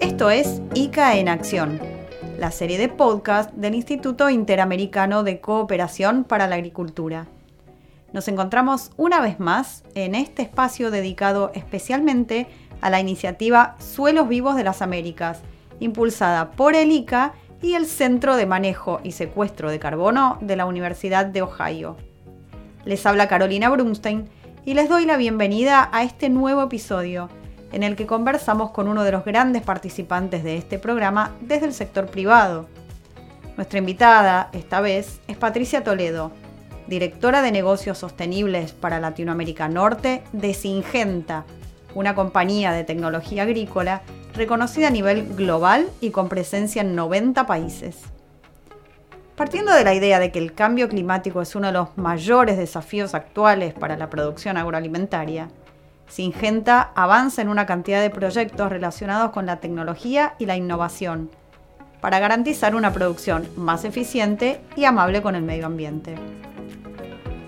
Esto es ICA en Acción, la serie de podcast del Instituto Interamericano de Cooperación para la Agricultura. Nos encontramos una vez más en este espacio dedicado especialmente a la iniciativa Suelos Vivos de las Américas, impulsada por el ICA y el Centro de Manejo y Secuestro de Carbono de la Universidad de Ohio. Les habla Carolina Brunstein y les doy la bienvenida a este nuevo episodio en el que conversamos con uno de los grandes participantes de este programa desde el sector privado. Nuestra invitada, esta vez, es Patricia Toledo, directora de negocios sostenibles para Latinoamérica Norte de Singenta, una compañía de tecnología agrícola reconocida a nivel global y con presencia en 90 países. Partiendo de la idea de que el cambio climático es uno de los mayores desafíos actuales para la producción agroalimentaria, Singenta avanza en una cantidad de proyectos relacionados con la tecnología y la innovación para garantizar una producción más eficiente y amable con el medio ambiente.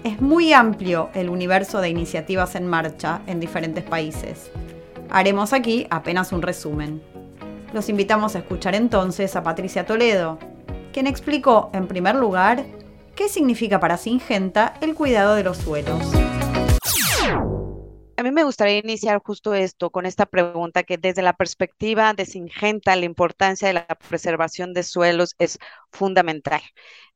Es muy amplio el universo de iniciativas en marcha en diferentes países. Haremos aquí apenas un resumen. Los invitamos a escuchar entonces a Patricia Toledo, quien explicó en primer lugar qué significa para Singenta el cuidado de los suelos. A mí me gustaría iniciar justo esto con esta pregunta que desde la perspectiva de Singenta la importancia de la preservación de suelos es fundamental.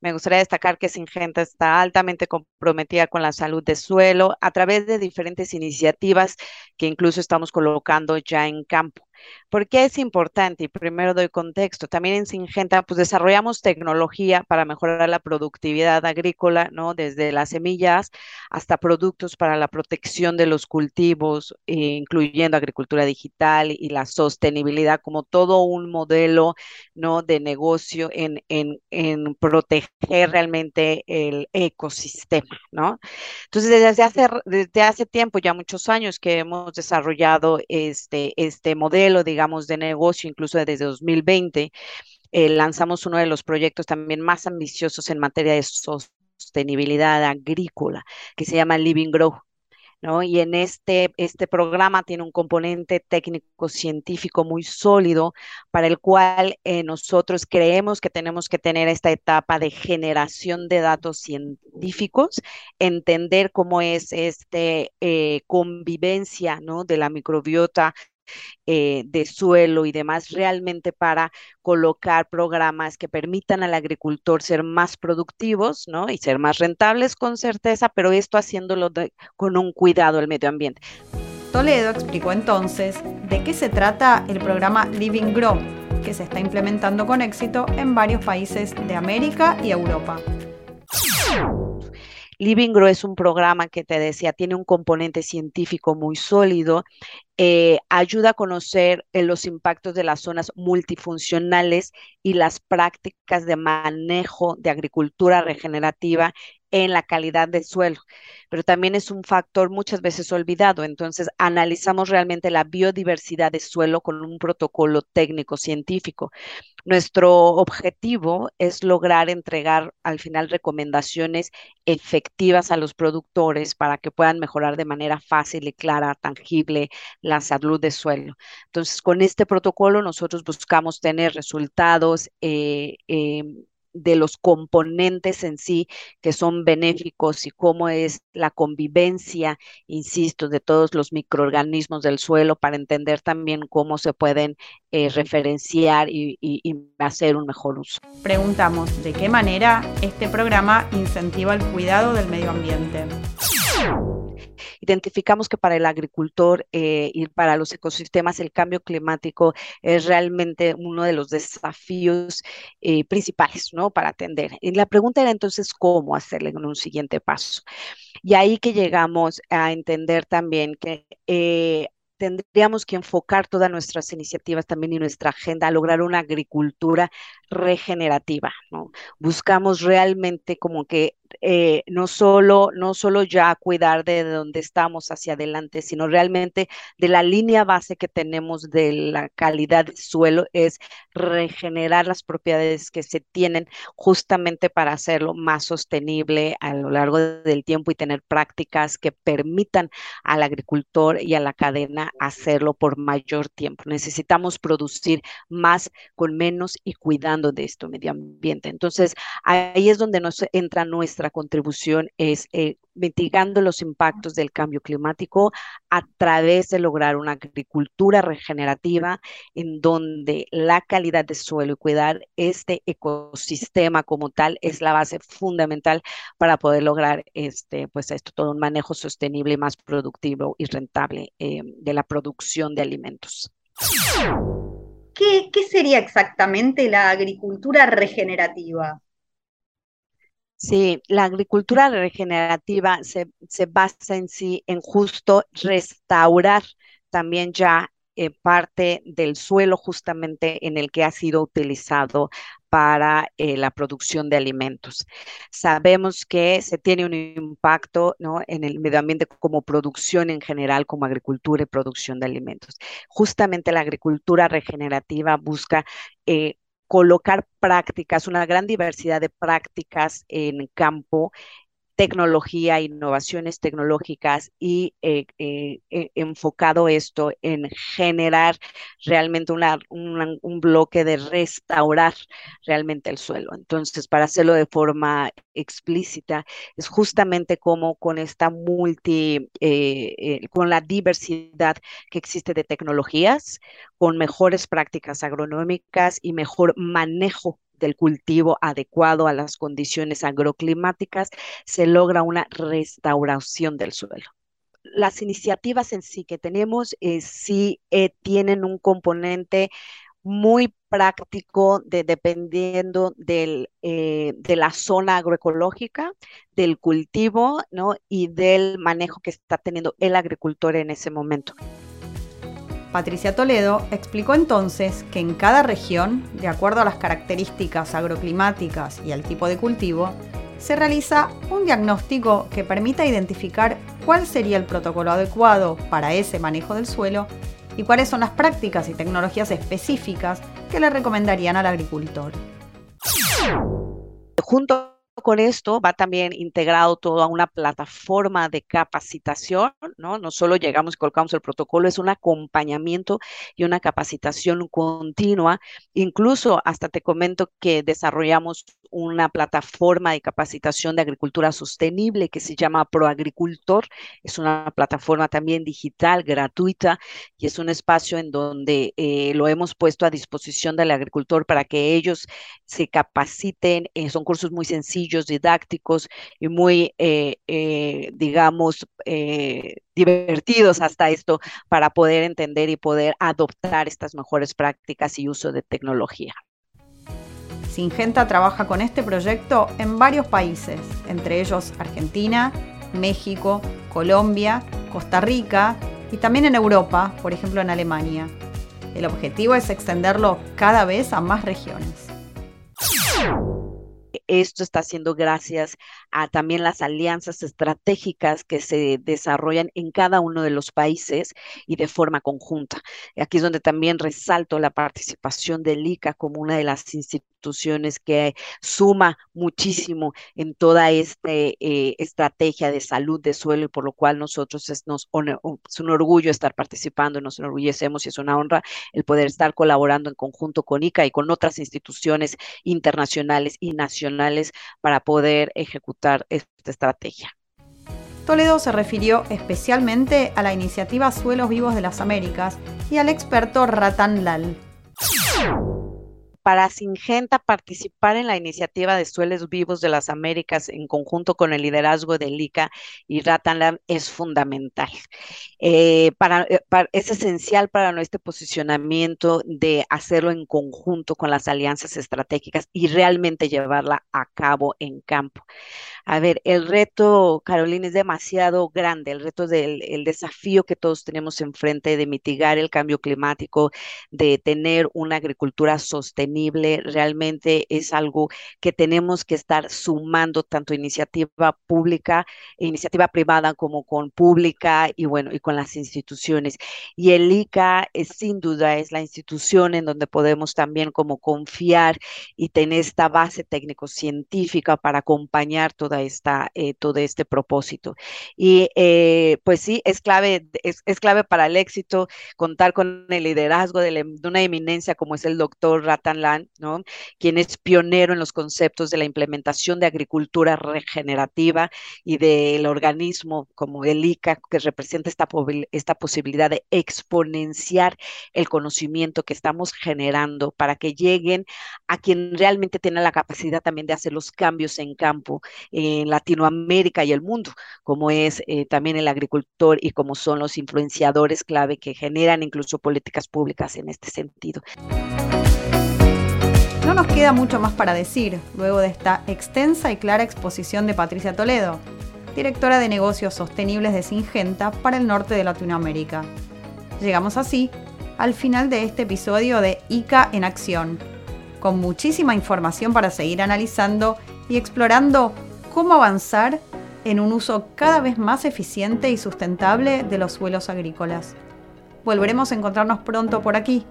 Me gustaría destacar que Singenta está altamente comprometida con la salud del suelo a través de diferentes iniciativas que incluso estamos colocando ya en campo. ¿Por qué es importante? Y primero doy contexto. También en Singenta, pues desarrollamos tecnología para mejorar la productividad agrícola, ¿no? Desde las semillas hasta productos para la protección de los cultivos, incluyendo agricultura digital y la sostenibilidad como todo un modelo, ¿no? De negocio en, en, en proteger realmente el ecosistema, ¿no? Entonces, desde hace, desde hace tiempo, ya muchos años que hemos desarrollado este, este modelo, digamos, de negocio, incluso desde 2020, eh, lanzamos uno de los proyectos también más ambiciosos en materia de sostenibilidad agrícola, que se llama Living Grow. Y en este, este programa tiene un componente técnico-científico muy sólido para el cual eh, nosotros creemos que tenemos que tener esta etapa de generación de datos científicos, entender cómo es este eh, convivencia, ¿no? De la microbiota eh, de suelo y demás, realmente para colocar programas que permitan al agricultor ser más productivos, ¿no? Y ser más rentables con certeza, pero esto haciéndolo con un cuidado al medio ambiente. Toledo explicó entonces de qué se trata el programa Living Grow, que se está implementando con éxito en varios países de América y Europa. Living Grow es un programa que te decía, tiene un componente científico muy sólido, eh, ayuda a conocer eh, los impactos de las zonas multifuncionales y las prácticas de manejo de agricultura regenerativa en la calidad del suelo, pero también es un factor muchas veces olvidado. Entonces, analizamos realmente la biodiversidad del suelo con un protocolo técnico científico. Nuestro objetivo es lograr entregar al final recomendaciones efectivas a los productores para que puedan mejorar de manera fácil y clara, tangible, la salud del suelo. Entonces, con este protocolo nosotros buscamos tener resultados eh, em, de los componentes en sí que son benéficos y cómo es la convivencia, insisto, de todos los microorganismos del suelo para entender también cómo se pueden eh, referenciar y, y hacer un mejor uso. Preguntamos de qué manera este programa incentiva el cuidado del medio ambiente identificamos que para el agricultor eh, y para los ecosistemas el cambio climático es realmente uno de los desafíos eh, principales, ¿no? Para atender. Y la pregunta era entonces cómo hacerlo en un siguiente paso. Y ahí que llegamos a entender también que eh, tendríamos que enfocar todas nuestras iniciativas también y nuestra agenda a lograr una agricultura regenerativa, ¿no? Buscamos realmente como que eh, no, solo, no solo ya cuidar de donde estamos hacia adelante, sino realmente de la línea base que tenemos de la calidad del suelo, es regenerar las propiedades que se tienen justamente para hacerlo más sostenible a lo largo del tiempo y tener prácticas que permitan al agricultor y a la cadena hacerlo por mayor tiempo. Necesitamos producir más con menos y cuidando de esto medio ambiente. Entonces, ahí es donde nos entra nuestra contribución, es eh, mitigando los impactos del cambio climático a través de lograr una agricultura regenerativa en donde la calidad de suelo y cuidar este ecosistema como tal es la base fundamental para poder lograr este, pues esto, todo un manejo sostenible más productivo y rentable eh, de la producción de alimentos. ¿Qué, ¿Qué sería exactamente la agricultura regenerativa? Sí, la agricultura regenerativa se, se, basa en sí en justo restaurar también ya eh, parte del suelo justamente en el que ha sido utilizado para eh, la producción de alimentos. Sabemos que se tiene un impacto ¿no? en el medio ambiente como producción en general, como agricultura y producción de alimentos. Justamente la agricultura regenerativa busca eh, colocar prácticas, una gran diversidad de prácticas en campo tecnología, innovaciones tecnológicas y eh, eh, eh, enfocado esto en generar realmente un bloque de restaurar realmente el suelo. Entonces, para hacerlo de forma explícita, es justamente como con esta multi, con la diversidad que existe de tecnologías, con mejores prácticas agronómicas y mejor manejo del cultivo adecuado a las condiciones agroclimáticas, se logra una restauración del suelo. Las iniciativas en sí que tenemos eh, sí eh, tienen un componente muy práctico de, dependiendo eh, de la zona agroecológica, del cultivo y del manejo que está teniendo el agricultor en ese momento. Patricia Toledo explicó entonces que en cada región, de acuerdo a las características agroclimáticas y al tipo de cultivo, se realiza un diagnóstico que permita identificar cuál sería el protocolo adecuado para ese manejo del suelo y cuáles son las prácticas y tecnologías específicas que le recomendarían al agricultor. Junto con esto va también integrado todo una plataforma de capacitación, ¿no? No solo llegamos y colocamos el protocolo, es un acompañamiento y una capacitación continua. Incluso hasta te comento que desarrollamos una plataforma de capacitación de agricultura sostenible que se llama Proagricultor. Es una plataforma también digital, gratuita, y es un espacio en donde eh, lo hemos puesto a disposición del agricultor para que ellos se capaciten. Eh, son cursos muy sencillos, didácticos y muy, eh, digamos, divertidos hasta esto para poder entender y poder adoptar estas mejores prácticas y uso de tecnología. Singenta trabaja con este proyecto en varios países, entre ellos Argentina, México, Colombia, Costa Rica y también en Europa, por ejemplo en Alemania. El objetivo es extenderlo cada vez a más regiones. Esto está haciendo gracias a también las alianzas estratégicas que se desarrollan en cada uno de los países y de forma conjunta. Aquí es donde también resalto la participación del ICA como una de las instituciones que suma muchísimo en toda esta eh, estrategia de salud de suelo y por lo cual nosotros es, nos, es un orgullo estar participando, nos enorgullecemos y es una honra el poder estar colaborando en conjunto con ICA y con otras instituciones internacionales y nacionales para poder ejecutar esta estrategia. Toledo se refirió especialmente a la iniciativa Suelos Vivos de las Américas y al experto Ratan Lal para Singenta participar en la iniciativa de Suelos Vivos de las Américas en conjunto con el liderazgo de LICA y Ratanlam es fundamental. Eh, eh, para, es esencial para nuestro posicionamiento de hacerlo en conjunto con las alianzas estratégicas y realmente llevarla a cabo en campo. A ver, el reto, Carolina, es demasiado grande, el reto del el desafío que todos tenemos enfrente de mitigar el cambio climático, de tener una agricultura sostenible sostenible realmente es algo que tenemos que estar sumando tanto iniciativa pública, iniciativa privada como con pública y bueno, y con las instituciones. Y el ICA es sin duda es la institución en donde podemos también como confiar y tener esta base técnico-científica para acompañar toda esta, eh, todo este propósito. Y eh, pues sí, es clave, es, es, clave para el éxito contar con el liderazgo de, de una eminencia como es el doctor Ratan Lan, ¿no? quien es pionero en los conceptos de la implementación de agricultura regenerativa y del organismo como el ICA, que representa esta, esta posibilidad de exponenciar el conocimiento que estamos generando para que lleguen a quien realmente tiene la capacidad también de hacer los cambios en campo en Latinoamérica y el mundo, como es eh, también el agricultor y como son los influenciadores clave que generan incluso políticas públicas en este sentido. No nos queda mucho más para decir luego de esta extensa y clara exposición de Patricia Toledo, directora de negocios sostenibles de Singenta para el norte de Latinoamérica. Llegamos así al final de este episodio de ICA en acción, con muchísima información para seguir analizando y explorando cómo avanzar en un uso cada vez más eficiente y sustentable de los suelos agrícolas. Volveremos a encontrarnos pronto por aquí,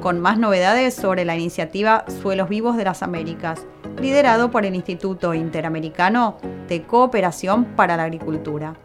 con más novedades sobre la iniciativa Suelos Vivos de las Américas, liderado por el Instituto Interamericano de Cooperación para la Agricultura.